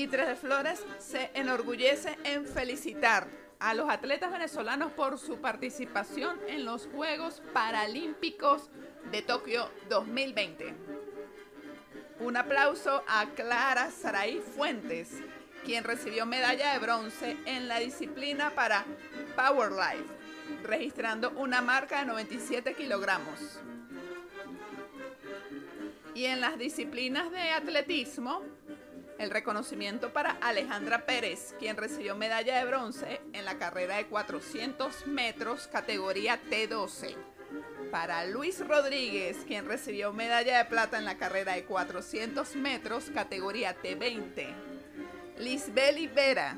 Y Tres de Flores se enorgullece en felicitar a los atletas venezolanos por su participación en los Juegos Paralímpicos de Tokio 2020. Un aplauso a Clara Saray Fuentes, quien recibió medalla de bronce en la disciplina para Power Life, registrando una marca de 97 kilogramos. Y en las disciplinas de atletismo, el reconocimiento para Alejandra Pérez, quien recibió medalla de bronce en la carrera de 400 metros categoría T12. Para Luis Rodríguez, quien recibió medalla de plata en la carrera de 400 metros categoría T20. Lisbeli Vera,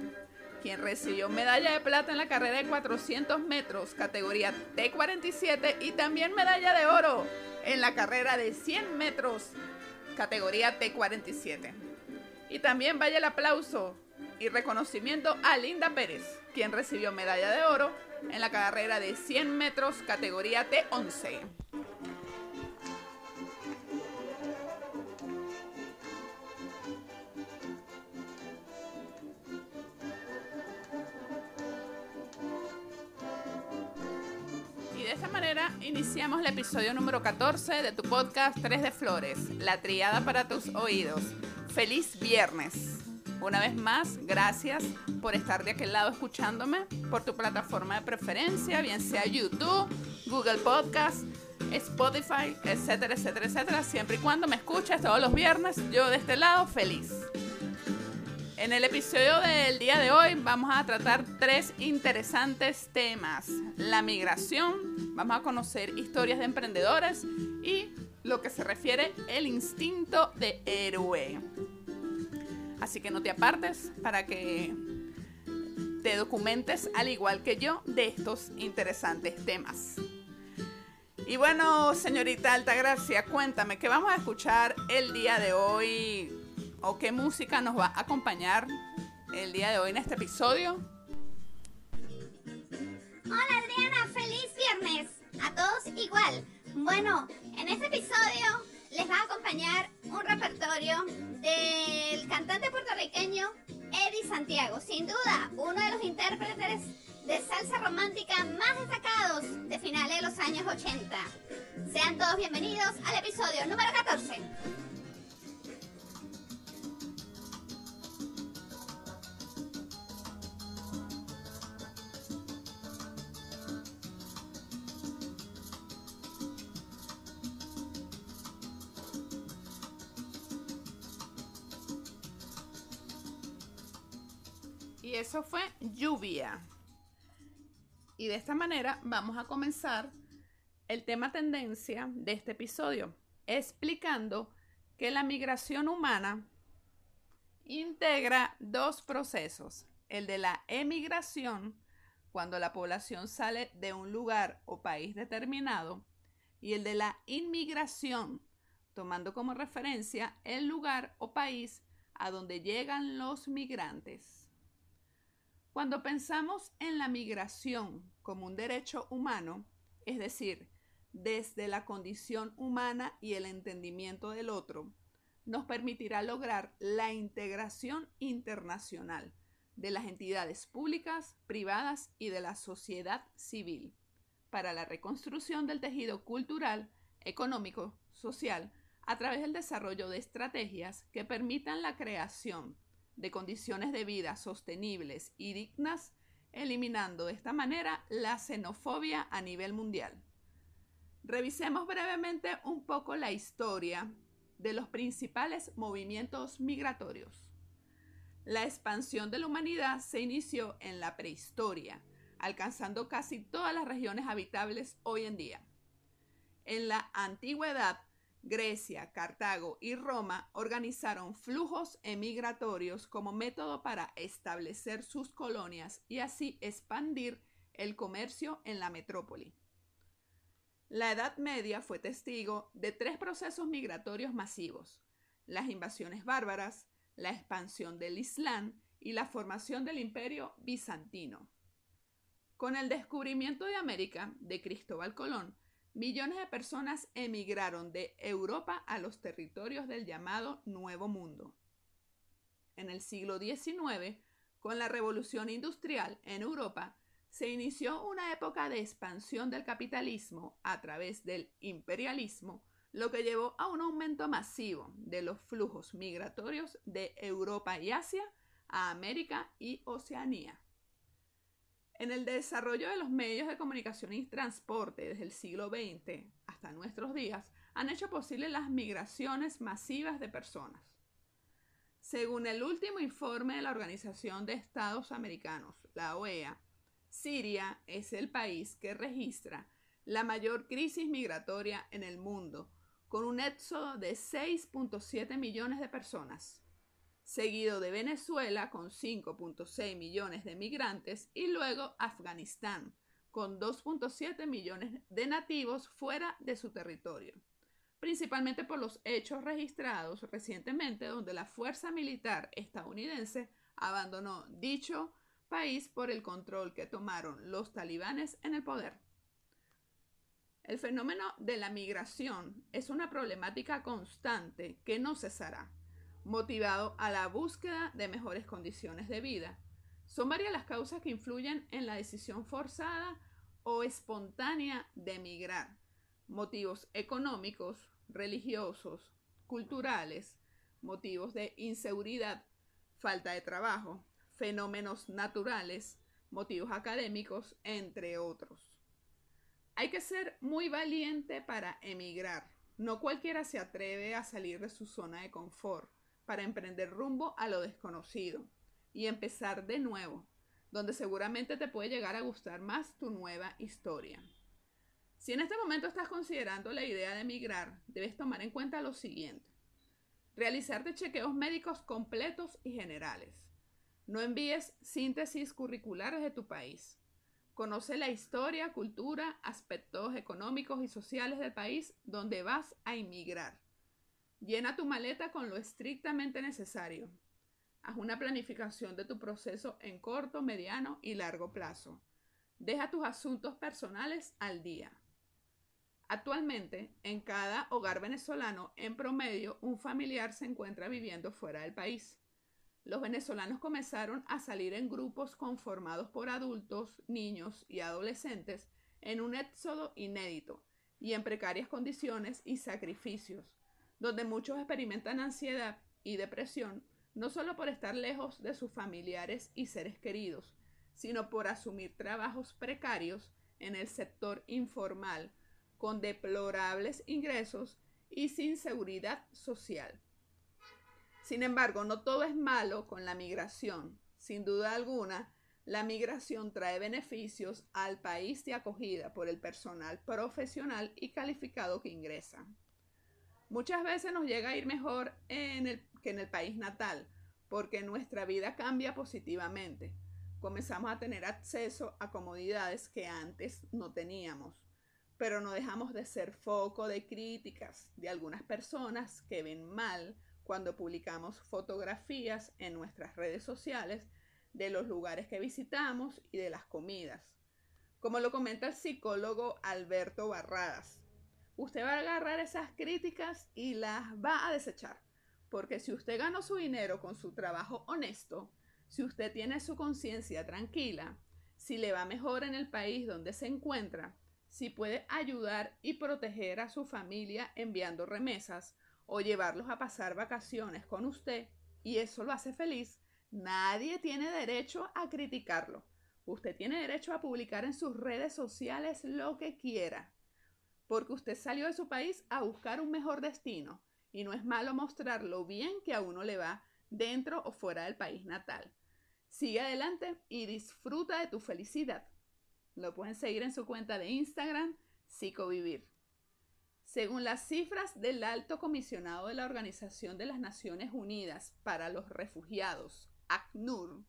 quien recibió medalla de plata en la carrera de 400 metros categoría T47 y también medalla de oro en la carrera de 100 metros categoría T47. Y también vaya el aplauso y reconocimiento a Linda Pérez, quien recibió medalla de oro en la carrera de 100 metros categoría T11. Y de esta manera iniciamos el episodio número 14 de tu podcast 3 de Flores, la triada para tus oídos. Feliz viernes. Una vez más, gracias por estar de aquel lado escuchándome, por tu plataforma de preferencia, bien sea YouTube, Google Podcast, Spotify, etcétera, etcétera, etcétera. Siempre y cuando me escuches todos los viernes, yo de este lado feliz. En el episodio del día de hoy vamos a tratar tres interesantes temas. La migración, vamos a conocer historias de emprendedores y lo que se refiere el instinto de héroe. Así que no te apartes para que te documentes al igual que yo de estos interesantes temas. Y bueno, señorita Altagracia, cuéntame, ¿qué vamos a escuchar el día de hoy? ¿O qué música nos va a acompañar el día de hoy en este episodio? Hola Adriana, feliz viernes. A todos igual. Bueno, en este episodio les va a acompañar un repertorio del cantante puertorriqueño Eddie Santiago. Sin duda, uno de los intérpretes de salsa romántica más destacados de finales de los años 80. Sean todos bienvenidos al episodio número 14. Y eso fue lluvia. Y de esta manera vamos a comenzar el tema tendencia de este episodio, explicando que la migración humana integra dos procesos, el de la emigración, cuando la población sale de un lugar o país determinado, y el de la inmigración, tomando como referencia el lugar o país a donde llegan los migrantes. Cuando pensamos en la migración como un derecho humano, es decir, desde la condición humana y el entendimiento del otro, nos permitirá lograr la integración internacional de las entidades públicas, privadas y de la sociedad civil para la reconstrucción del tejido cultural, económico, social, a través del desarrollo de estrategias que permitan la creación de condiciones de vida sostenibles y dignas, eliminando de esta manera la xenofobia a nivel mundial. Revisemos brevemente un poco la historia de los principales movimientos migratorios. La expansión de la humanidad se inició en la prehistoria, alcanzando casi todas las regiones habitables hoy en día. En la antigüedad, Grecia, Cartago y Roma organizaron flujos emigratorios como método para establecer sus colonias y así expandir el comercio en la metrópoli. La Edad Media fue testigo de tres procesos migratorios masivos, las invasiones bárbaras, la expansión del Islam y la formación del imperio bizantino. Con el descubrimiento de América de Cristóbal Colón, millones de personas emigraron de Europa a los territorios del llamado Nuevo Mundo. En el siglo XIX, con la revolución industrial en Europa, se inició una época de expansión del capitalismo a través del imperialismo, lo que llevó a un aumento masivo de los flujos migratorios de Europa y Asia a América y Oceanía. En el desarrollo de los medios de comunicación y transporte desde el siglo XX hasta nuestros días, han hecho posible las migraciones masivas de personas. Según el último informe de la Organización de Estados Americanos, la OEA, Siria es el país que registra la mayor crisis migratoria en el mundo, con un éxodo de 6.7 millones de personas, seguido de Venezuela con 5.6 millones de migrantes y luego Afganistán con 2.7 millones de nativos fuera de su territorio, principalmente por los hechos registrados recientemente donde la fuerza militar estadounidense abandonó dicho país por el control que tomaron los talibanes en el poder. El fenómeno de la migración es una problemática constante que no cesará, motivado a la búsqueda de mejores condiciones de vida. Son varias las causas que influyen en la decisión forzada o espontánea de emigrar. Motivos económicos, religiosos, culturales, motivos de inseguridad, falta de trabajo, fenómenos naturales, motivos académicos, entre otros. Hay que ser muy valiente para emigrar. No cualquiera se atreve a salir de su zona de confort para emprender rumbo a lo desconocido y empezar de nuevo, donde seguramente te puede llegar a gustar más tu nueva historia. Si en este momento estás considerando la idea de emigrar, debes tomar en cuenta lo siguiente. Realizarte chequeos médicos completos y generales. No envíes síntesis curriculares de tu país. Conoce la historia, cultura, aspectos económicos y sociales del país donde vas a inmigrar. Llena tu maleta con lo estrictamente necesario. Haz una planificación de tu proceso en corto, mediano y largo plazo. Deja tus asuntos personales al día. Actualmente, en cada hogar venezolano, en promedio, un familiar se encuentra viviendo fuera del país los venezolanos comenzaron a salir en grupos conformados por adultos, niños y adolescentes en un éxodo inédito y en precarias condiciones y sacrificios, donde muchos experimentan ansiedad y depresión no solo por estar lejos de sus familiares y seres queridos, sino por asumir trabajos precarios en el sector informal, con deplorables ingresos y sin seguridad social. Sin embargo, no todo es malo con la migración. Sin duda alguna, la migración trae beneficios al país de acogida por el personal profesional y calificado que ingresa. Muchas veces nos llega a ir mejor que en el país natal, porque nuestra vida cambia positivamente. Comenzamos a tener acceso a comodidades que antes no teníamos, pero no dejamos de ser foco de críticas de algunas personas que ven mal cuando publicamos fotografías en nuestras redes sociales de los lugares que visitamos y de las comidas. Como lo comenta el psicólogo Alberto Barradas, usted va a agarrar esas críticas y las va a desechar, porque si usted ganó su dinero con su trabajo honesto, si usted tiene su conciencia tranquila, si le va mejor en el país donde se encuentra, si puede ayudar y proteger a su familia enviando remesas, o llevarlos a pasar vacaciones con usted y eso lo hace feliz, nadie tiene derecho a criticarlo. Usted tiene derecho a publicar en sus redes sociales lo que quiera, porque usted salió de su país a buscar un mejor destino y no es malo mostrar lo bien que a uno le va dentro o fuera del país natal. Sigue adelante y disfruta de tu felicidad. Lo pueden seguir en su cuenta de Instagram, Psicovivir. Según las cifras del alto comisionado de la Organización de las Naciones Unidas para los Refugiados, ACNUR,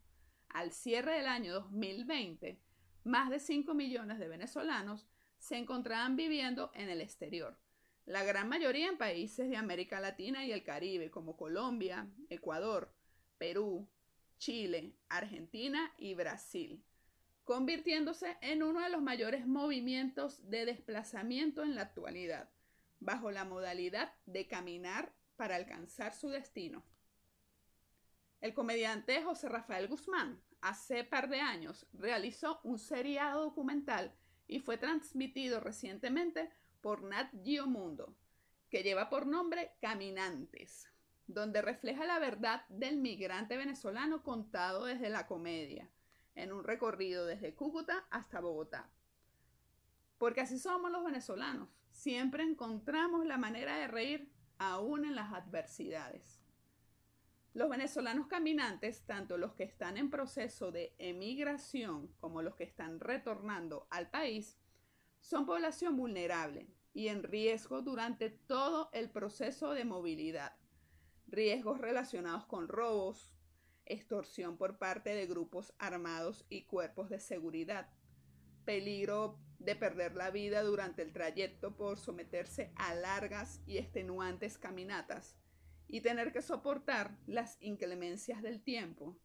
al cierre del año 2020, más de 5 millones de venezolanos se encontraban viviendo en el exterior, la gran mayoría en países de América Latina y el Caribe, como Colombia, Ecuador, Perú, Chile, Argentina y Brasil, convirtiéndose en uno de los mayores movimientos de desplazamiento en la actualidad bajo la modalidad de caminar para alcanzar su destino. El comediante José Rafael Guzmán, hace par de años, realizó un seriado documental y fue transmitido recientemente por Nat Geo Mundo, que lleva por nombre Caminantes, donde refleja la verdad del migrante venezolano contado desde la comedia, en un recorrido desde Cúcuta hasta Bogotá. Porque así somos los venezolanos, siempre encontramos la manera de reír aún en las adversidades. Los venezolanos caminantes, tanto los que están en proceso de emigración como los que están retornando al país, son población vulnerable y en riesgo durante todo el proceso de movilidad. Riesgos relacionados con robos, extorsión por parte de grupos armados y cuerpos de seguridad, peligro de perder la vida durante el trayecto por someterse a largas y extenuantes caminatas y tener que soportar las inclemencias del tiempo.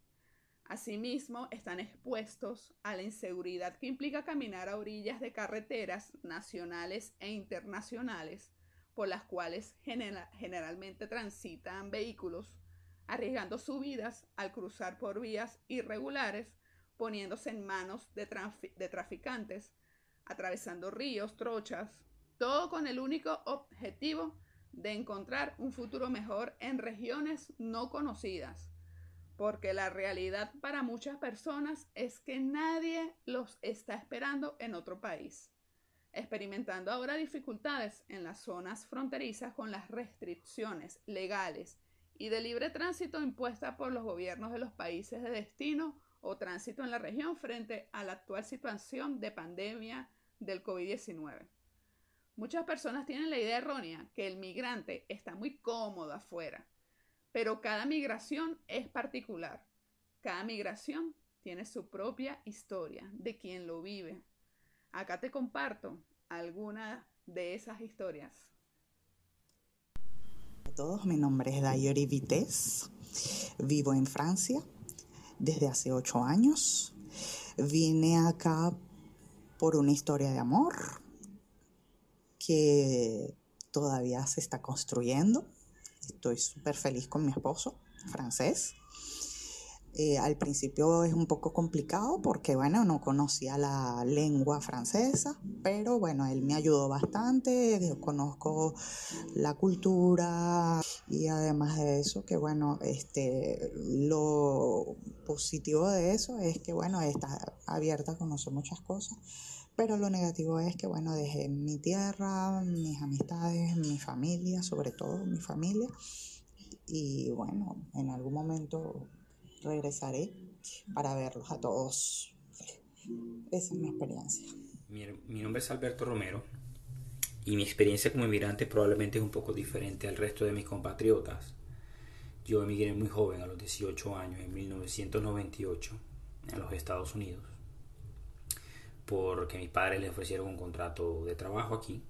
Asimismo, están expuestos a la inseguridad que implica caminar a orillas de carreteras nacionales e internacionales por las cuales generalmente transitan vehículos, arriesgando sus vidas al cruzar por vías irregulares, poniéndose en manos de, de traficantes, atravesando ríos, trochas, todo con el único objetivo de encontrar un futuro mejor en regiones no conocidas, porque la realidad para muchas personas es que nadie los está esperando en otro país, experimentando ahora dificultades en las zonas fronterizas con las restricciones legales y de libre tránsito impuestas por los gobiernos de los países de destino o tránsito en la región frente a la actual situación de pandemia del COVID-19. Muchas personas tienen la idea errónea que el migrante está muy cómodo afuera, pero cada migración es particular. Cada migración tiene su propia historia de quien lo vive. Acá te comparto alguna de esas historias. A todos, mi nombre es Dayori Vites. Vivo en Francia desde hace ocho años. Vine acá por una historia de amor que todavía se está construyendo. Estoy súper feliz con mi esposo, francés. Eh, al principio es un poco complicado porque, bueno, no conocía la lengua francesa, pero bueno, él me ayudó bastante, yo conozco la cultura y además de eso, que bueno, este, lo positivo de eso es que, bueno, está abierta a conocer muchas cosas pero lo negativo es que, bueno, dejé mi tierra, mis amistades, mi familia, sobre todo mi familia. Y bueno, en algún momento regresaré para verlos a todos. Esa es mi experiencia. Mi, nombre es Alberto Romero y mi experiencia como inmigrante probablemente es un poco diferente al resto de mis compatriotas. Yo emigré muy joven, a los 18 años, en 1998, a los Estados Unidos porque mis padres le ofrecieron un contrato de trabajo aquí.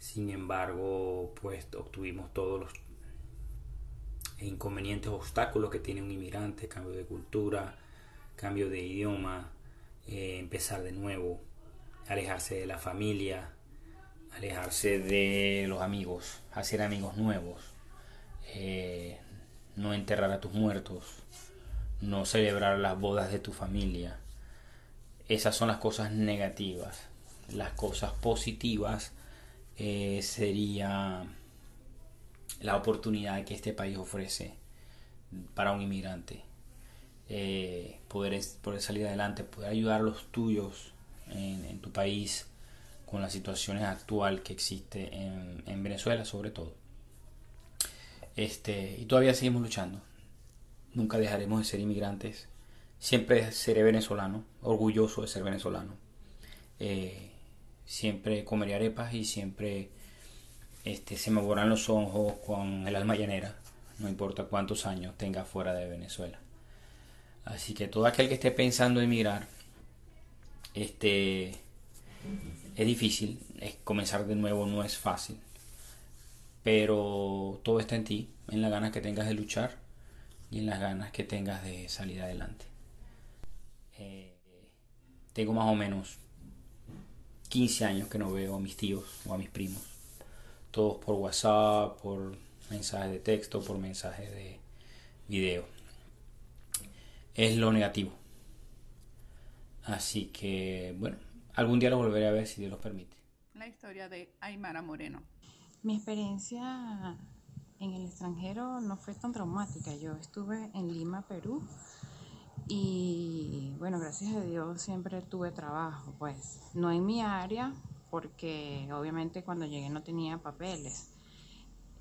Sin embargo, pues obtuvimos todos los inconvenientes, obstáculos que tiene un inmigrante, cambio de cultura, cambio de idioma, eh, empezar de nuevo, alejarse de la familia, alejarse de los amigos, hacer amigos nuevos, eh, no enterrar a tus muertos, no celebrar las bodas de tu familia, esas son las cosas negativas. Las cosas positivas eh, sería la oportunidad que este país ofrece para un inmigrante. Eh, poder, poder, salir adelante, poder ayudar a los tuyos en, tu país con las situaciones actual que existe en, en, Venezuela sobre todo. Este, y todavía seguimos luchando. Nunca dejaremos de ser inmigrantes Siempre seré venezolano, orgulloso de ser venezolano. Eh, siempre comeré arepas y siempre este, se me borran los ojos con el alma llanera, no importa cuántos años tenga fuera de Venezuela. Así que todo aquel que esté pensando en emigrar, este, es difícil, es comenzar de nuevo no es fácil, pero todo está en ti, en las ganas que tengas de luchar y en las ganas que tengas de salir adelante. Eh, tengo más o menos 15 años que no veo a mis tíos o a mis primos. Todos por WhatsApp, por mensajes de texto, por mensajes de video. es lo negativo. Así que, bueno, algún día lo volveré a ver si Dios lo permite. La historia de Aymara Moreno. Mi experiencia en el extranjero no fue tan traumática. Yo estuve en Lima, Perú, y bueno, gracias a Dios siempre tuve trabajo, pues no en mi área, porque obviamente cuando llegué no tenía papeles.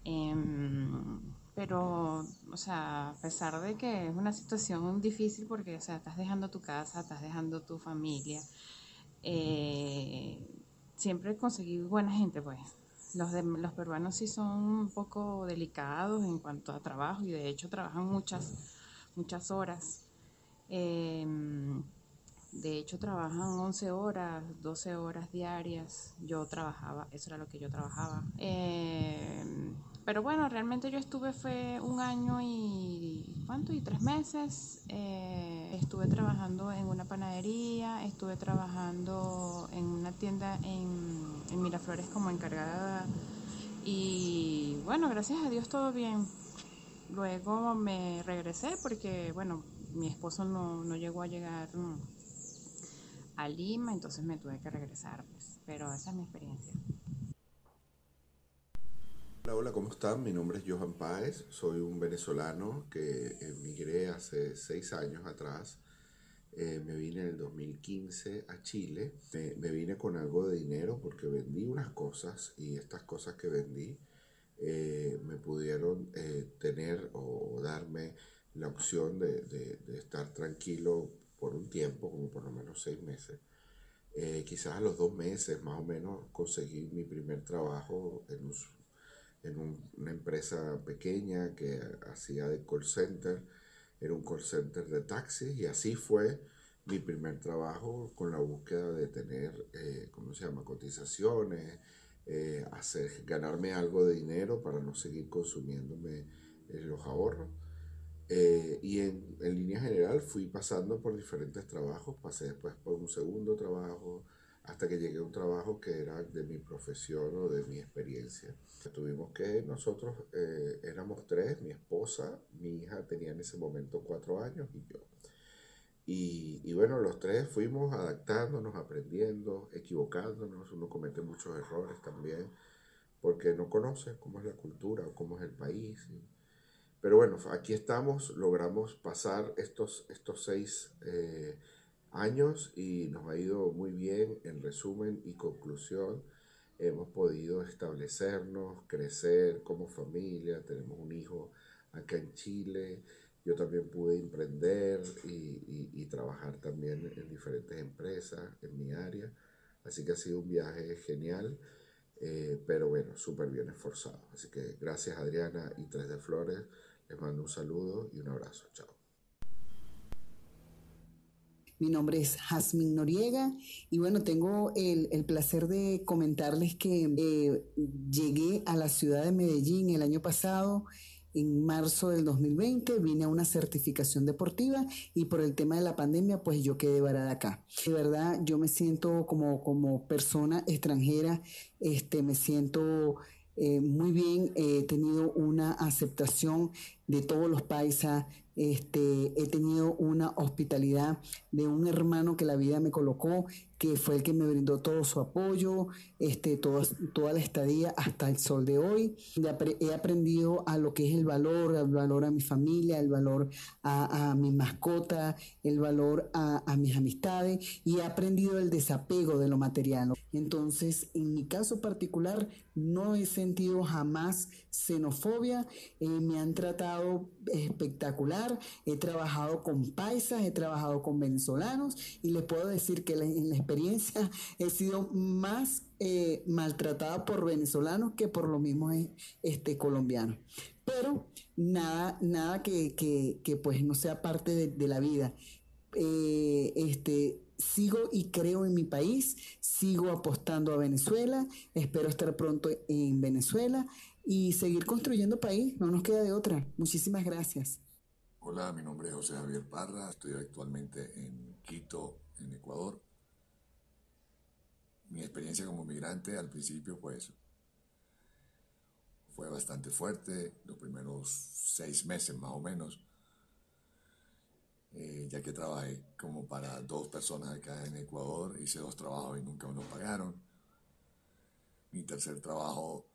Em, pero, o sea, a pesar de que es una situación difícil porque, o sea, estás dejando tu casa, estás dejando tu familia, eh, siempre conseguí buena gente, pues. Los, de, los peruanos sí son un poco delicados en cuanto a trabajo y de hecho trabajan muchas, muchas horas. Em, de hecho, trabajan 11 horas, 12 horas diarias. Yo trabajaba, eso era lo que yo trabajaba. Em, pero bueno, realmente yo estuve, fue un año y, ¿cuánto? Y tres meses. Eh, estuve trabajando en una panadería, estuve trabajando en una tienda en, en Miraflores como encargada. Y bueno, gracias a Dios todo bien. Luego me regresé porque, bueno, mi esposo no, no llegó a llegar mm, a Lima, entonces me tuve que regresar, pues. Pero esa es mi experiencia. Hola, hola, ¿cómo están? Mi nombre es Johan Páez, soy un venezolano que emigré hace seis años atrás. Eh, me vine en el 2015 a Chile. Me, vine con algo de dinero porque vendí unas cosas y estas cosas que vendí eh, me pudieron eh, tener o darme la opción de, de, estar tranquilo por un tiempo, como por lo menos seis meses. Eh, quizás a los dos meses más o menos conseguí mi primer trabajo en, un, en una empresa pequeña que hacía de call center, era un call center de taxis y así fue mi primer trabajo con la búsqueda de tener, eh, ¿cómo se llama?, cotizaciones, eh, hacer, ganarme algo de dinero para no seguir consumiéndome los ahorros. Eh, y en, en, línea general fui pasando por diferentes trabajos, pasé después por un segundo trabajo, hasta que llegué a un trabajo que era de mi profesión o de mi experiencia. Tuvimos que nosotros eh, éramos tres, mi esposa, mi hija tenía en ese momento cuatro años y yo. Y, y, bueno, los tres fuimos adaptándonos, aprendiendo, equivocándonos, uno comete muchos errores también, porque no conoce cómo es la cultura o cómo es el país. Pero bueno, aquí estamos, logramos pasar estos, estos seis eh, años y nos ha ido muy bien. En resumen y conclusión, hemos podido establecernos, crecer como familia, tenemos un hijo acá en Chile. Yo también pude emprender y, y, trabajar también en diferentes empresas en mi área. Así que ha sido un viaje genial, eh, pero bueno, súper bien esforzado. Así que gracias Adriana y Tres de Flores les mando un saludo y un abrazo. Chao. Mi nombre es Jasmine Noriega y bueno, tengo el, el placer de comentarles que eh, llegué a la ciudad de Medellín el año pasado en marzo del 2020 vine a una certificación deportiva y por el tema de la pandemia pues yo quedé varada acá. De verdad yo me siento como, como persona extranjera, este, me siento eh, muy bien, he tenido una aceptación de todos los paisas, este, he tenido una hospitalidad de un hermano que la vida me colocó, que fue el que me brindó todo su apoyo, este, todo, toda la estadía hasta el sol de hoy. He aprendido a lo que es el valor, el valor a mi familia, el valor a, a mi mascota, el valor a, a, mis amistades y he aprendido el desapego de lo material. Entonces, en mi caso particular, no he sentido jamás xenofobia, eh, me han tratado espectacular, he trabajado con paisas, he trabajado con venezolanos y les puedo decir que en la experiencia he sido más eh, maltratada por venezolanos que por lo mismo este, colombianos. Pero nada, nada que, que, pues no sea parte de, de la vida. Eh, este, sigo y creo en mi país, sigo apostando a Venezuela, espero estar pronto en Venezuela y seguir construyendo país, no nos queda de otra. Muchísimas gracias. Hola, mi nombre es José Javier Parra, estoy actualmente en Quito, en Ecuador. Experiencia como migrante al principio pues fue bastante fuerte, los primeros seis meses más o menos. eh, ya que trabajé como para dos personas acá en Ecuador, hice dos trabajos y nunca me los pagaron. Mi tercer trabajo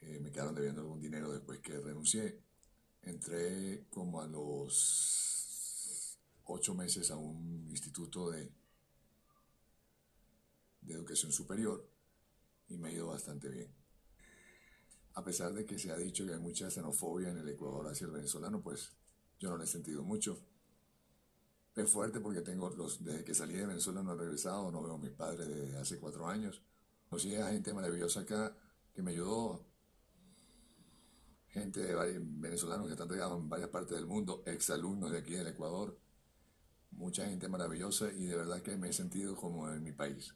eh, me quedaron debiendo algún dinero después que renuncié. Entré como a los ocho meses a un instituto de, de educación superior y me ha ido bastante bien. A pesar de que se ha dicho que hay mucha xenofobia en el Ecuador hacia el venezolano, pues yo no lo he sentido mucho. Es fuerte porque tengo los, desde que salí de Venezuela no he regresado, no veo a mis padres desde hace cuatro años. Conocí a gente maravillosa acá que me ayudó. Gente de varios venezolanos que están regados en varias partes del mundo, exalumnos de aquí del Ecuador. Mucha gente maravillosa y de verdad que me he sentido como en mi país.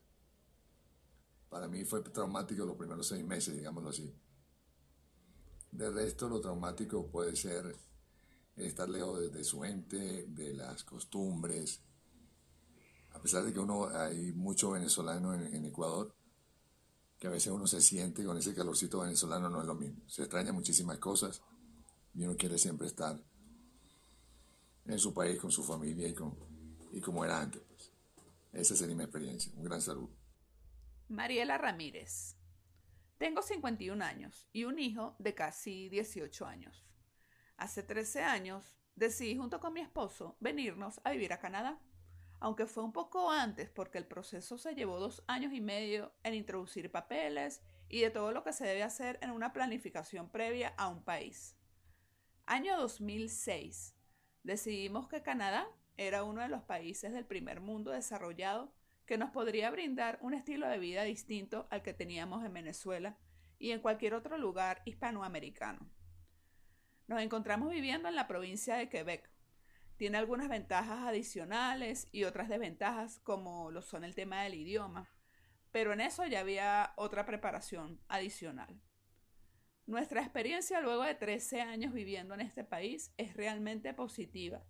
Para mí fue traumático los primeros seis meses, digámoslo así. De resto, lo traumático puede ser estar lejos de, su ente, de las costumbres. A pesar de que uno hay mucho venezolano en, Ecuador, que a veces uno se siente con ese calorcito venezolano, no es lo mismo. Se extraña muchísimas cosas y uno quiere siempre estar en su país con su familia y, con, y como era antes. Pues. Esa sería mi experiencia. Un gran saludo. Mariela Ramírez. Tengo 51 años y un hijo de casi 18 años. Hace 13 años decidí junto con mi esposo venirnos a vivir a Canadá, aunque fue un poco antes porque el proceso se llevó dos años y medio en introducir papeles y de todo lo que se debe hacer en una planificación previa a un país. Año 2006. Decidimos que Canadá era uno de los países del primer mundo desarrollado que nos podría brindar un estilo de vida distinto al que teníamos en Venezuela y en cualquier otro lugar hispanoamericano. Nos encontramos viviendo en la provincia de Quebec. Tiene algunas ventajas adicionales y otras desventajas como lo son el tema del idioma, pero en eso ya había otra preparación adicional. Nuestra experiencia luego de 13 años viviendo en este país es realmente positiva,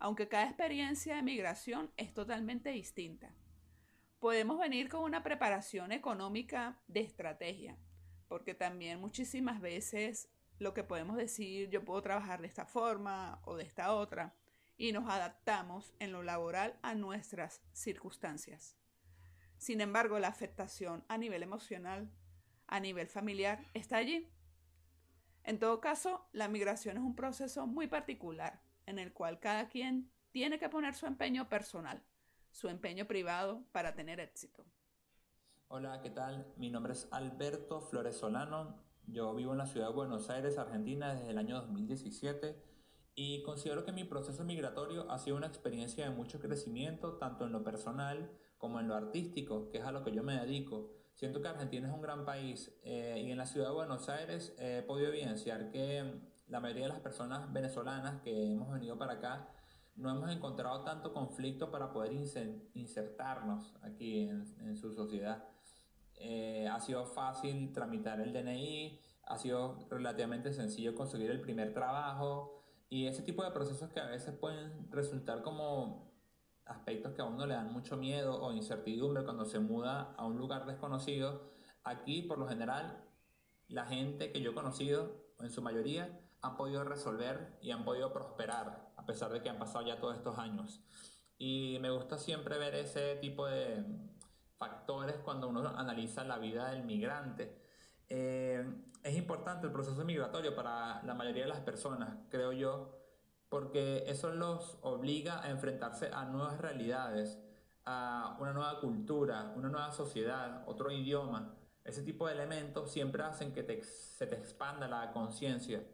aunque cada experiencia de migración es totalmente distinta. Podemos venir con una preparación económica de estrategia, porque también muchísimas veces lo que podemos decir, yo puedo trabajar de esta forma o de esta otra, y nos adaptamos en lo laboral a nuestras circunstancias. Sin embargo, la afectación a nivel emocional, a nivel familiar, está allí. En todo caso, la migración es un proceso muy particular en el cual cada quien tiene que poner su empeño personal, su empeño privado para tener éxito. Hola, ¿qué tal? Mi nombre es Alberto Flores Solano, yo vivo en la ciudad de Buenos Aires, Argentina, desde el año 2017 y considero que mi proceso migratorio ha sido una experiencia de mucho crecimiento, tanto en lo personal como en lo artístico, que es a lo que yo me dedico. Siento que Argentina es un gran país eh, y en la ciudad de Buenos Aires he podido evidenciar que la mayoría de las personas venezolanas que hemos venido para acá no hemos encontrado tanto conflicto para poder insertarnos aquí en su sociedad. Eh, ha sido fácil tramitar el DNI, ha sido relativamente sencillo conseguir el primer trabajo y ese tipo de procesos que a veces pueden resultar como aspectos que a uno le dan mucho miedo o incertidumbre cuando se muda a un lugar desconocido. Aquí, por lo general, la gente que yo he conocido, en su mayoría, han podido resolver y han podido prosperar, a pesar de que han pasado ya todos estos años. Y me gusta siempre ver ese tipo de, factores cuando uno analiza la vida del migrante. Eh, es importante el proceso migratorio para la mayoría de las personas, creo yo, porque eso los obliga a enfrentarse a nuevas realidades, a una nueva cultura, una nueva sociedad, otro idioma. Ese tipo de elementos siempre hacen que se te expanda la conciencia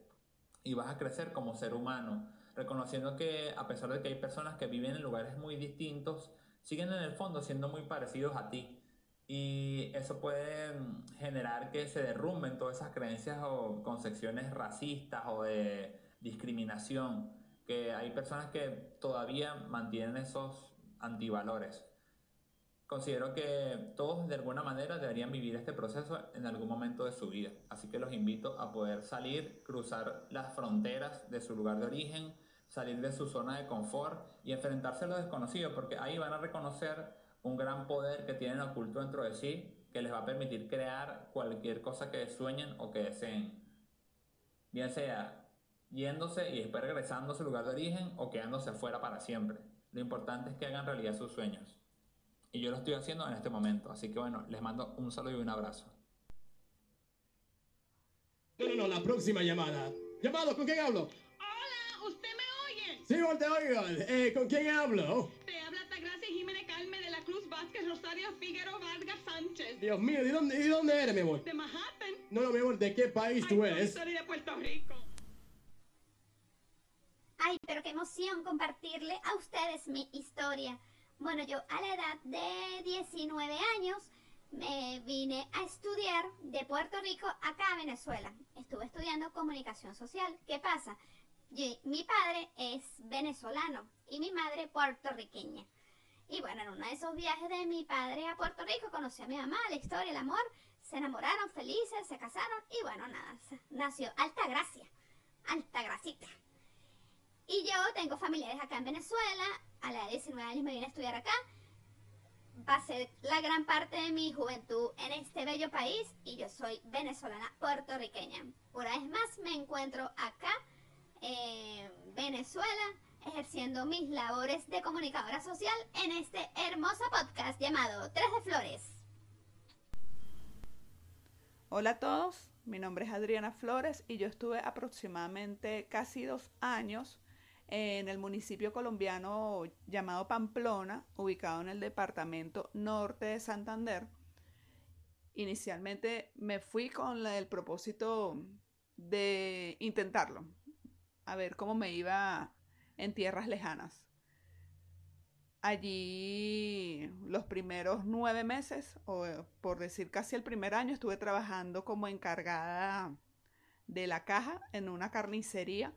y vas a crecer como ser humano, reconociendo que a pesar de que hay personas que viven en lugares muy distintos, siguen en el fondo siendo muy parecidos a ti. Y eso puede mm, generar que se derrumben todas esas creencias o concepciones racistas o de discriminación, que hay personas que todavía mantienen esos antivalores. Considero que todos de alguna manera deberían vivir este proceso en algún momento de su vida, así que los invito a poder salir, cruzar las fronteras de su lugar de origen, salir de su zona de confort y enfrentarse a lo desconocido, porque ahí van a reconocer un gran poder que tienen oculto dentro de sí que les va a permitir crear cualquier cosa que sueñen o que deseen. Bien sea yéndose y después regresando a su lugar de origen o quedándose afuera para siempre. Lo importante es que hagan realidad sus sueños. Y yo lo estoy haciendo en este momento. Así que bueno, les mando un saludo y un abrazo. No, no, no, la próxima llamada. Llamado, ¿con quién hablo? Hola, ¿usted me oye? Sí, te oigo. Eh, ¿Con quién hablo? Te habla Tagracia Jiménez Calme de la Cruz Vázquez Rosario Figueroa Vargas Sánchez. Dios mío, ¿de dónde, ¿de dónde eres, mi amor? De Manhattan. No, no, mi amor, ¿de qué país tú eres? Soy de Puerto Rico. Ay, pero qué emoción compartirle a ustedes mi historia. Bueno, yo a la edad de 19 años me vine a estudiar de Puerto Rico acá a Venezuela. Estuve estudiando comunicación social. ¿Qué pasa? mi padre es venezolano y mi madre puertorriqueña. Y bueno, en uno de esos viajes de mi padre a Puerto Rico conocí a mi mamá, la historia, el amor. Se enamoraron felices, se casaron y bueno, nada, nació Alta Gracia. Alta Gracita. Y yo tengo familiares acá en Venezuela. A la edad de 19 años me vine a estudiar acá pasé la gran parte de mi juventud en este bello país y yo soy venezolana puertorriqueña. Una vez más me encuentro acá en Venezuela ejerciendo mis labores de comunicadora social en este hermoso podcast llamado Tres de Flores. Hola a todos, mi nombre es Adriana Flores y yo estuve aproximadamente casi dos años en el municipio colombiano llamado Pamplona, ubicado en el departamento norte de Santander. Inicialmente me fui con el propósito de intentarlo, a ver cómo me iba en tierras lejanas. Allí los primeros nueve meses, o por decir casi el primer año, estuve trabajando como encargada de la caja en una carnicería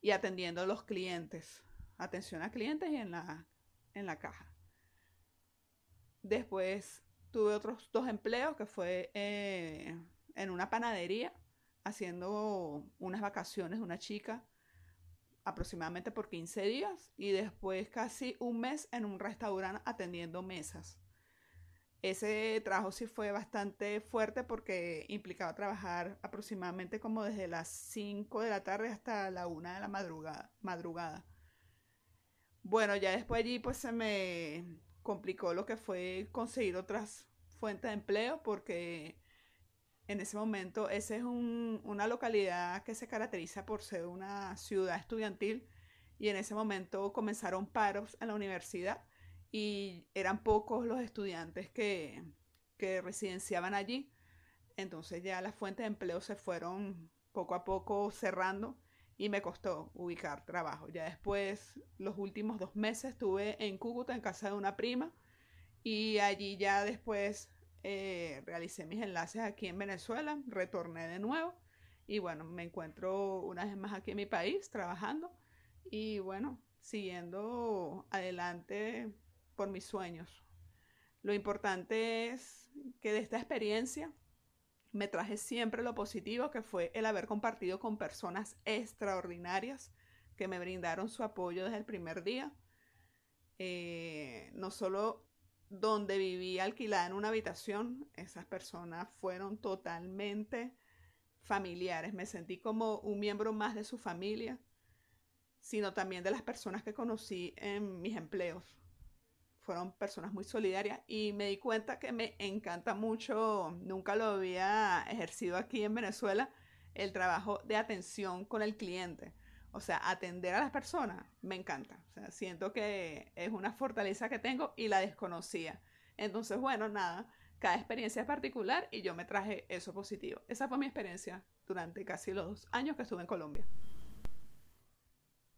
y atendiendo a los clientes. Atención a clientes y en la, en la caja. Después tuve otros dos empleos que fue eh, en una panadería haciendo unas vacaciones de una chica aproximadamente por 15 días y después casi un mes en un restaurante atendiendo mesas. Ese trabajo sí fue bastante fuerte porque implicaba trabajar aproximadamente como desde las 5 de la tarde hasta la 1 de la madrugada. Bueno, ya después allí pues se me complicó lo que fue conseguir otras fuentes de empleo porque en ese momento esa es una localidad que se caracteriza por ser una ciudad estudiantil y en ese momento comenzaron paros en la universidad y eran pocos los estudiantes que, que residenciaban allí. Entonces ya las fuentes de empleo se fueron poco a poco cerrando y me costó ubicar trabajo. Ya después, los últimos dos meses, estuve en Cúcuta, en casa de una prima, y allí ya después eh, realicé mis enlaces aquí en Venezuela, retorné de nuevo, y bueno, me encuentro una vez más aquí en mi país trabajando, y bueno, siguiendo adelante por mis sueños. Lo importante es que de esta experiencia me traje siempre lo positivo que fue el haber compartido con personas extraordinarias que me brindaron su apoyo desde el primer día. Eh, no solo donde vivía alquilada en una habitación, esas personas fueron totalmente familiares. Me sentí como un miembro más de su familia, sino también de las personas que conocí en mis empleos fueron personas muy solidarias y me di cuenta que me encanta mucho, nunca lo había ejercido aquí en Venezuela, el trabajo de atención con el cliente. O sea, atender a las personas me encanta. O sea, siento que es una fortaleza que tengo y la desconocía. Entonces, bueno, nada, cada experiencia es particular y yo me traje eso positivo. Esa fue mi experiencia durante casi los dos años que estuve en Colombia.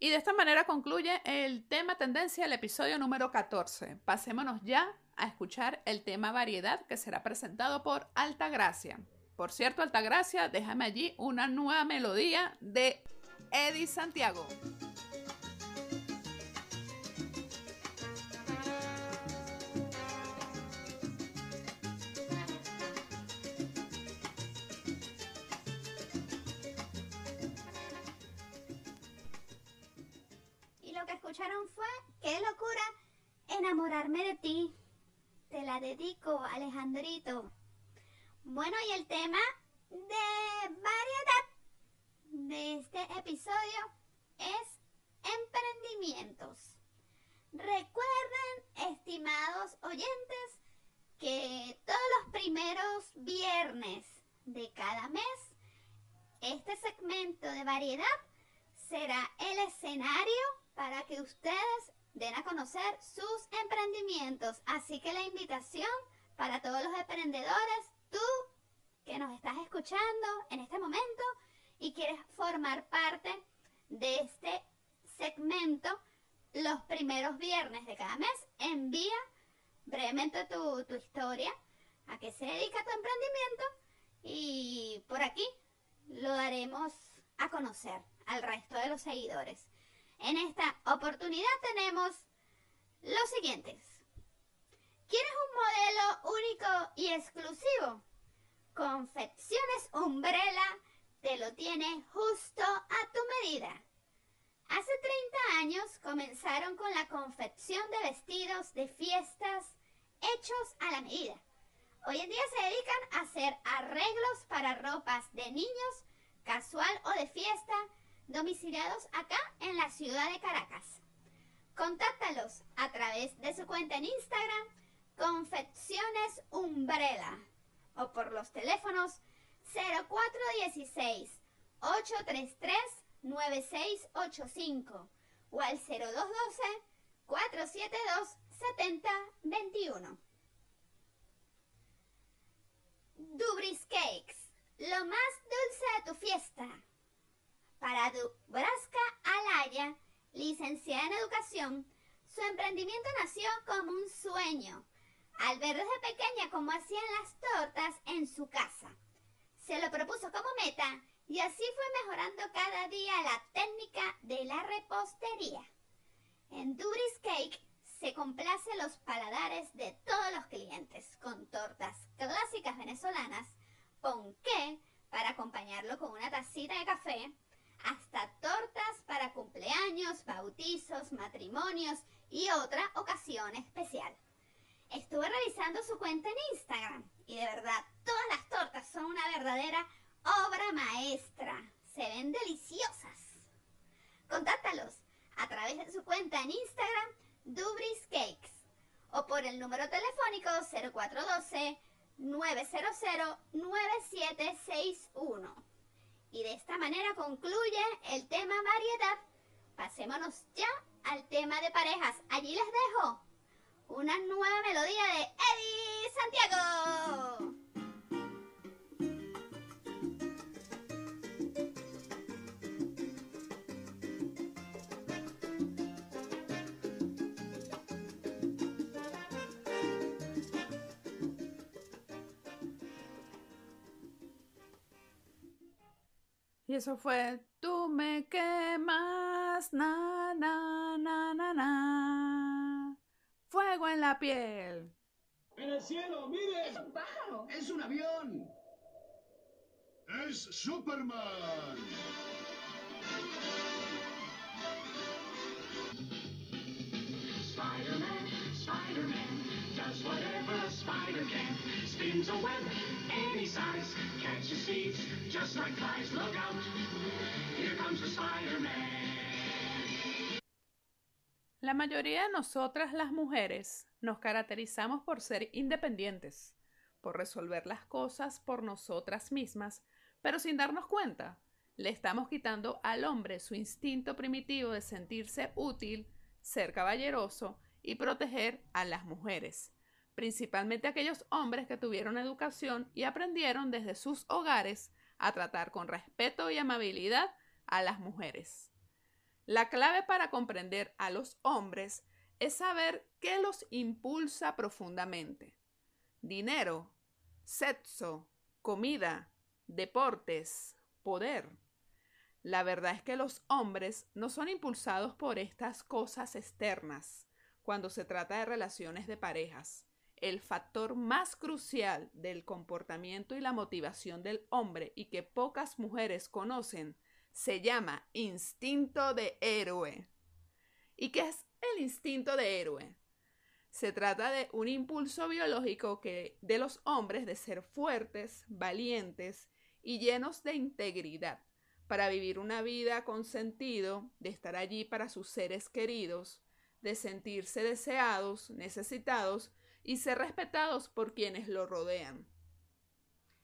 Y de esta manera concluye el tema tendencia del episodio número 14. Pasémonos ya a escuchar el tema variedad que será presentado por Altagracia. Por cierto, Altagracia, déjame allí una nueva melodía de Eddie Santiago. Fue Qué locura enamorarme de ti. Te la dedico, Alejandrito. Bueno, y el tema de variedad de este episodio es emprendimientos. Recuerden, estimados oyentes, que todos los primeros viernes de cada mes, este segmento de variedad será el escenario para que ustedes den a conocer sus emprendimientos. Así que la invitación para todos los emprendedores, tú que nos estás escuchando en este momento y quieres formar parte de este segmento los primeros viernes de cada mes, envía brevemente tu, tu historia, a qué se dedica tu emprendimiento y por aquí lo daremos a conocer al resto de los seguidores. En esta oportunidad tenemos los siguientes. ¿Quieres un modelo único y exclusivo? Confecciones Umbrella te lo tiene justo a tu medida. Hace 30 años comenzaron con la confección de vestidos de fiestas hechos a la medida. Hoy en día se dedican a hacer arreglos para ropas de niños, casual o de fiesta, domiciliados acá en la ciudad de Caracas. Contáctalos a través de su cuenta en Instagram, Confecciones Umbrella, o por los teléfonos 0416 833 9685 o al 0212 472 7021. Dubris Cakes, lo más dulce de tu fiesta. Para Dubraska Alaya, licenciada en educación, su emprendimiento nació como un sueño, al ver desde pequeña cómo hacían las tortas en su casa. Se lo propuso como meta y así fue mejorando cada día la técnica de la repostería. En Dubris Cake se complace los paladares de todos los clientes con tortas clásicas venezolanas, ponqué para acompañarlo con una tacita de café, hasta tortas para cumpleaños, bautizos, matrimonios y otra ocasión especial. Estuve revisando su cuenta en Instagram y de verdad todas las tortas son una verdadera obra maestra. Se ven deliciosas. Contáctalos a través de su cuenta en Instagram, Dubris Cakes, o por el número telefónico 0412 900 9761. Y de esta manera concluye el tema variedad. Pasémonos ya al tema de parejas. Allí les dejo una nueva melodía de Eddie Santiago. Y eso fue Tú me quemas, na, na, na, na, na. Fuego en la piel. ¡En el cielo, miren! ¡Es un pájaro! ¡Es un avión! ¡Es Superman! La mayoría de nosotras las mujeres nos caracterizamos por ser independientes, por resolver las cosas por nosotras mismas, pero sin darnos cuenta, le estamos quitando al hombre su instinto primitivo de sentirse útil, ser caballeroso y proteger a las mujeres, principalmente aquellos hombres que tuvieron educación y aprendieron desde sus hogares a tratar con respeto y amabilidad a las mujeres. La clave para comprender a los hombres es saber qué los impulsa profundamente. Dinero, sexo, comida, deportes, poder. La verdad es que los hombres no son impulsados por estas cosas externas cuando se trata de relaciones de parejas. El factor más crucial del comportamiento y la motivación del hombre y que pocas mujeres conocen se llama instinto de héroe. ¿Y qué es el instinto de héroe? Se trata de un impulso biológico que de los hombres de ser fuertes, valientes y llenos de integridad para vivir una vida con sentido, de estar allí para sus seres queridos, de sentirse deseados, necesitados y ser respetados por quienes lo rodean.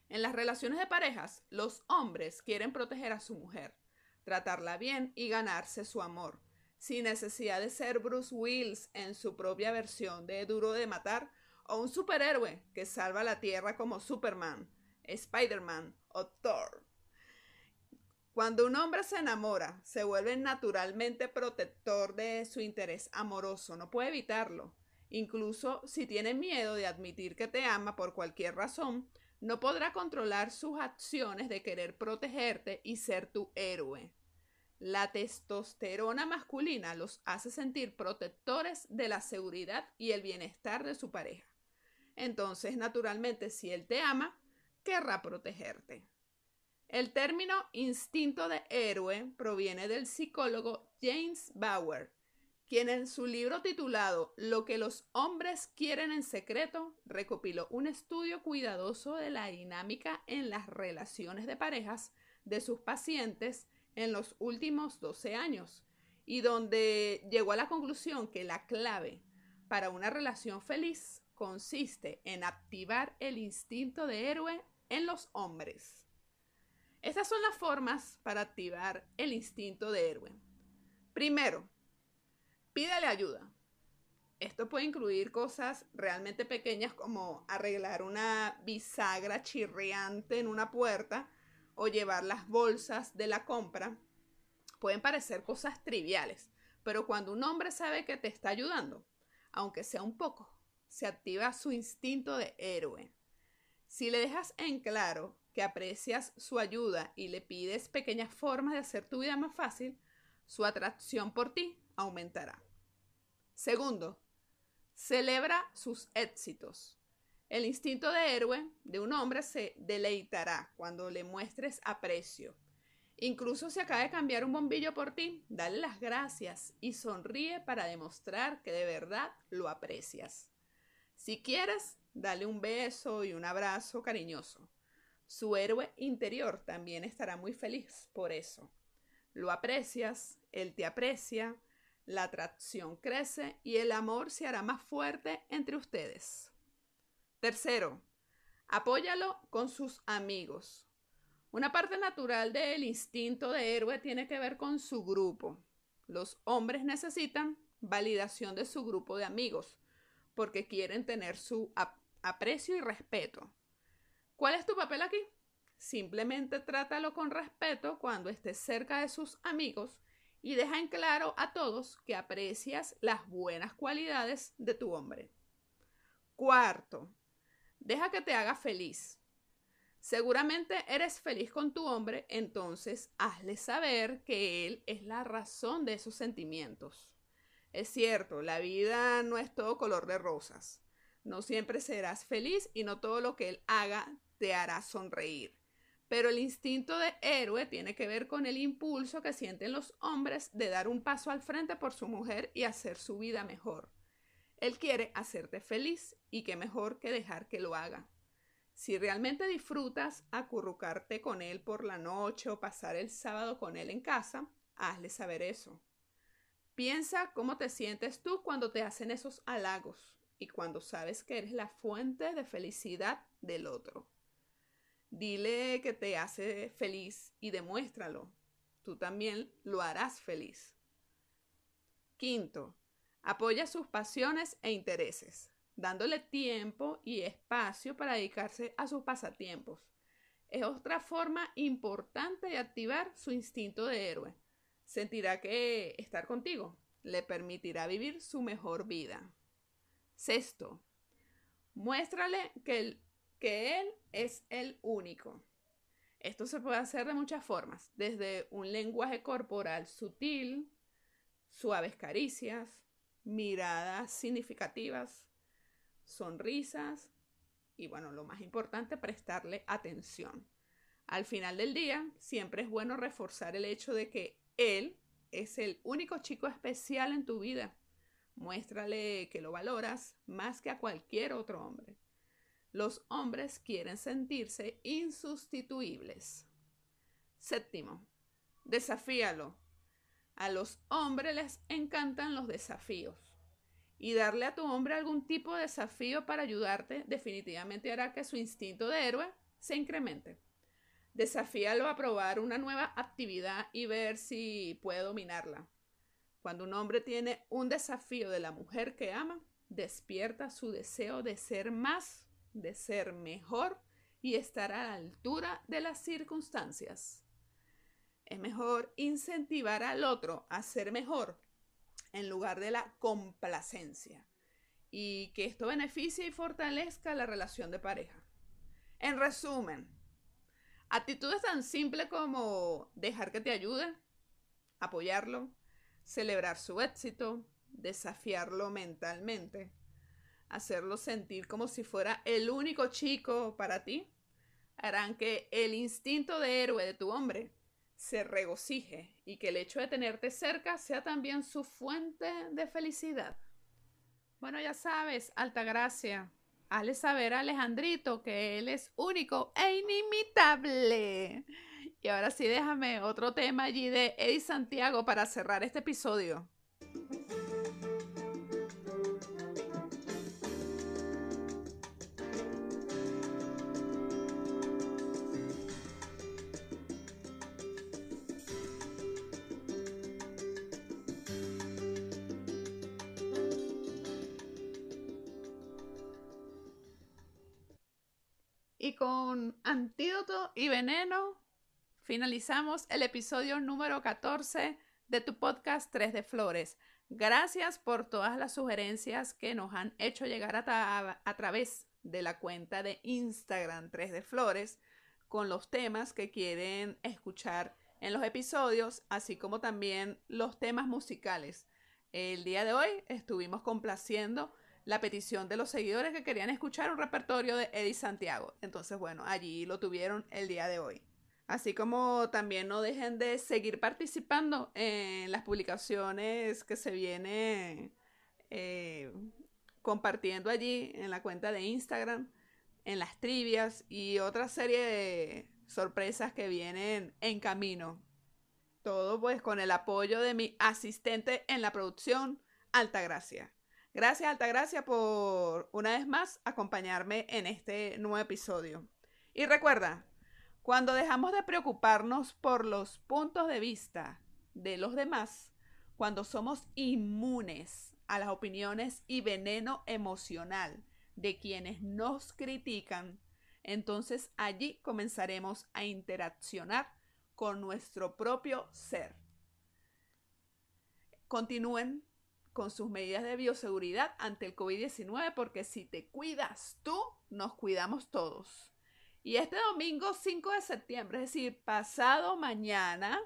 En las relaciones de parejas, los hombres quieren proteger a su mujer, tratarla bien y ganarse su amor, sin necesidad de ser Bruce Willis en su propia versión de Duro de Matar o un superhéroe que salva la Tierra como Superman, Spider-Man o Thor. Cuando un hombre se enamora, se vuelve naturalmente protector de su interés amoroso, no puede evitarlo. Incluso si tiene miedo de admitir que te ama por cualquier razón, no podrá controlar sus acciones de querer protegerte y ser tu héroe. La testosterona masculina los hace sentir protectores de la seguridad y el bienestar de su pareja. Entonces, naturalmente, si él te ama, querrá protegerte. El término instinto de héroe proviene del psicólogo James Bauer, quien en su libro titulado Lo que los hombres quieren en secreto recopiló un estudio cuidadoso de la dinámica en las relaciones de parejas de sus pacientes en los últimos 12 años y donde llegó a la conclusión que la clave para una relación feliz consiste en activar el instinto de héroe en los hombres. Estas son las formas para activar el instinto de héroe. Primero, pídale ayuda. Esto puede incluir cosas realmente pequeñas como arreglar una bisagra chirriante en una puerta o llevar las bolsas de la compra. Pueden parecer cosas triviales, pero cuando un hombre sabe que te está ayudando, aunque sea un poco, se activa su instinto de héroe. Si le dejas en claro que aprecias su ayuda y le pides pequeñas formas de hacer tu vida más fácil, su atracción por ti aumentará. Segundo, celebra sus éxitos. El instinto de héroe de un hombre se deleitará cuando le muestres aprecio. Incluso si acaba de cambiar un bombillo por ti, dale las gracias y sonríe para demostrar que de verdad lo aprecias. Si quieres, dale un beso y un abrazo cariñoso. Su héroe interior también estará muy feliz por eso. Lo aprecias, él te aprecia, la atracción crece y el amor se hará más fuerte entre ustedes. Tercero, apóyalo con sus amigos. Una parte natural del instinto de héroe tiene que ver con su grupo. Los hombres necesitan validación de su grupo de amigos porque quieren tener su aprecio y respeto. ¿Cuál es tu papel aquí? Simplemente trátalo con respeto cuando estés cerca de sus amigos y deja en claro a todos que aprecias las buenas cualidades de tu hombre. Cuarto, deja que te haga feliz. Seguramente eres feliz con tu hombre, entonces hazle saber que él es la razón de esos sentimientos. Es cierto, la vida no es todo color de rosas. No siempre serás feliz y no todo lo que él haga te hará sonreír. Pero el instinto de héroe tiene que ver con el impulso que sienten los hombres de dar un paso al frente por su mujer y hacer su vida mejor. Él quiere hacerte feliz y qué mejor que dejar que lo haga. Si realmente disfrutas acurrucarte con él por la noche o pasar el sábado con él en casa, hazle saber eso. Piensa cómo te sientes tú cuando te hacen esos halagos y cuando sabes que eres la fuente de felicidad del otro. Dile que te hace feliz y demuéstralo. Tú también lo harás feliz. Quinto, apoya sus pasiones e intereses, dándole tiempo y espacio para dedicarse a sus pasatiempos. Es otra forma importante de activar su instinto de héroe sentirá que estar contigo le permitirá vivir su mejor vida. Sexto, muéstrale que, que él es el único. Esto se puede hacer de muchas formas, desde un lenguaje corporal sutil, suaves caricias, miradas significativas, sonrisas y bueno, lo más importante, prestarle atención. Al final del día, siempre es bueno reforzar el hecho de que él es el único chico especial en tu vida. Muéstrale que lo valoras más que a cualquier otro hombre. Los hombres quieren sentirse insustituibles. Séptimo, desafíalo. A los hombres les encantan los desafíos. Y darle a tu hombre algún tipo de desafío para ayudarte definitivamente hará que su instinto de héroe se incremente. Desafíalo a probar una nueva actividad y ver si puede dominarla. Cuando un hombre tiene un desafío de la mujer que ama, despierta su deseo de ser más, de ser mejor y estar a la altura de las circunstancias. Es mejor incentivar al otro a ser mejor en lugar de la complacencia y que esto beneficie y fortalezca la relación de pareja. En resumen, actitudes tan simples como dejar que te ayude, apoyarlo, celebrar su éxito, desafiarlo mentalmente, hacerlo sentir como si fuera el único chico para ti, harán que el instinto de héroe de tu hombre se regocije y que el hecho de tenerte cerca sea también su fuente de felicidad. Bueno, ya sabes, alta gracia. Hazle saber a Alejandrito que él es único e inimitable. Y ahora sí, déjame otro tema allí de Eddie Santiago para cerrar este episodio. Y veneno finalizamos el episodio número 14 de tu podcast 3 de Flores. Gracias por todas las sugerencias que nos han hecho llegar a, a través de la cuenta de Instagram 3 de Flores con los temas que quieren escuchar en los episodios, así como también los temas musicales. El día de hoy estuvimos complaciendo la petición de los seguidores que querían escuchar un repertorio de Eddie Santiago. Entonces, bueno, allí lo tuvieron el día de hoy. Así como también no dejen de seguir participando en las publicaciones que se vienen eh, compartiendo allí en la cuenta de Instagram, en las trivias y otra serie de sorpresas que vienen en camino. Todo pues con el apoyo de mi asistente en la producción, Altagracia. Gracias, Altagracia, por una vez más acompañarme en este nuevo episodio. Y recuerda, cuando dejamos de preocuparnos por los puntos de vista de los demás, cuando somos inmunes a las opiniones y veneno emocional de quienes nos critican, entonces allí comenzaremos a interaccionar con nuestro propio ser. Continúen con sus medidas de bioseguridad ante el COVID-19 porque si te cuidas tú, nos cuidamos todos. Y este domingo 5 de septiembre, es decir, pasado mañana,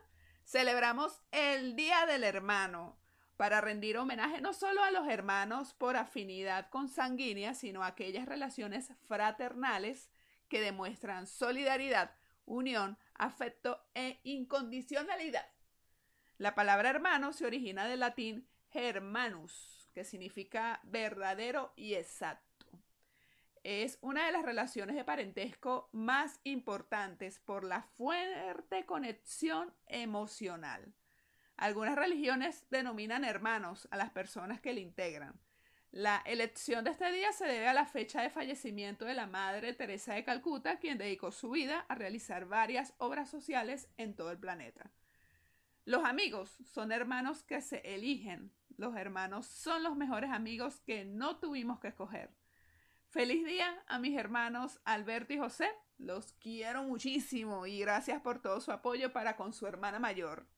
celebramos el Día del Hermano para rendir homenaje no solo a los hermanos por afinidad consanguínea, sino a aquellas relaciones fraternales que demuestran solidaridad, unión, afecto e incondicionalidad. La palabra hermano se origina del latín hermanus, que significa verdadero y exacto. Es una de las relaciones de parentesco más importantes por la fuerte conexión emocional. Algunas religiones denominan hermanos a las personas que le integran. La elección de este día se debe a la fecha de fallecimiento de la Madre Teresa de Calcuta, quien dedicó su vida a realizar varias obras sociales en todo el planeta. Los amigos son hermanos que se eligen. Los hermanos son los mejores amigos que no tuvimos que escoger. Feliz día a mis hermanos Alberto y José. Los quiero muchísimo y gracias por todo su apoyo para con su hermana mayor.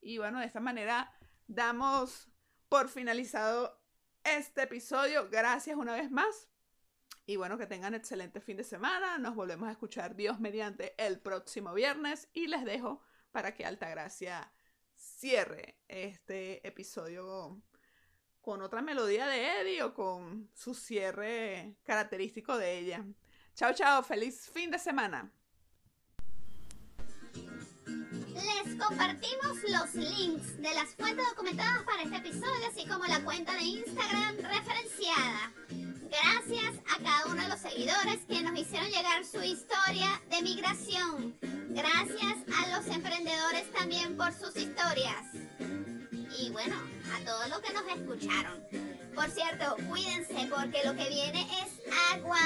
Y bueno, de esta manera damos por finalizado este episodio. Gracias una vez más. Y bueno, que tengan excelente fin de semana. Nos volvemos a escuchar Dios mediante el próximo viernes y les dejo para que Altagracia cierre este episodio con otra melodía de Eddie o con su cierre característico de ella. Chao, chao, feliz fin de semana. Les compartimos los links de las fuentes documentadas para este episodio, así como la cuenta de Instagram referenciada. Gracias a cada uno de los seguidores que nos hicieron llegar su historia de migración. Gracias a los emprendedores también por sus historias. Y bueno, a todos los que nos escucharon. Por cierto, cuídense porque lo que viene es agua.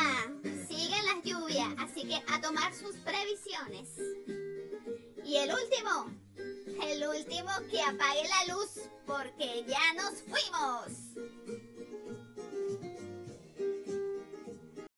Siguen las lluvias, así que a tomar sus previsiones. Y el último, el último que apague la luz porque ya nos fuimos.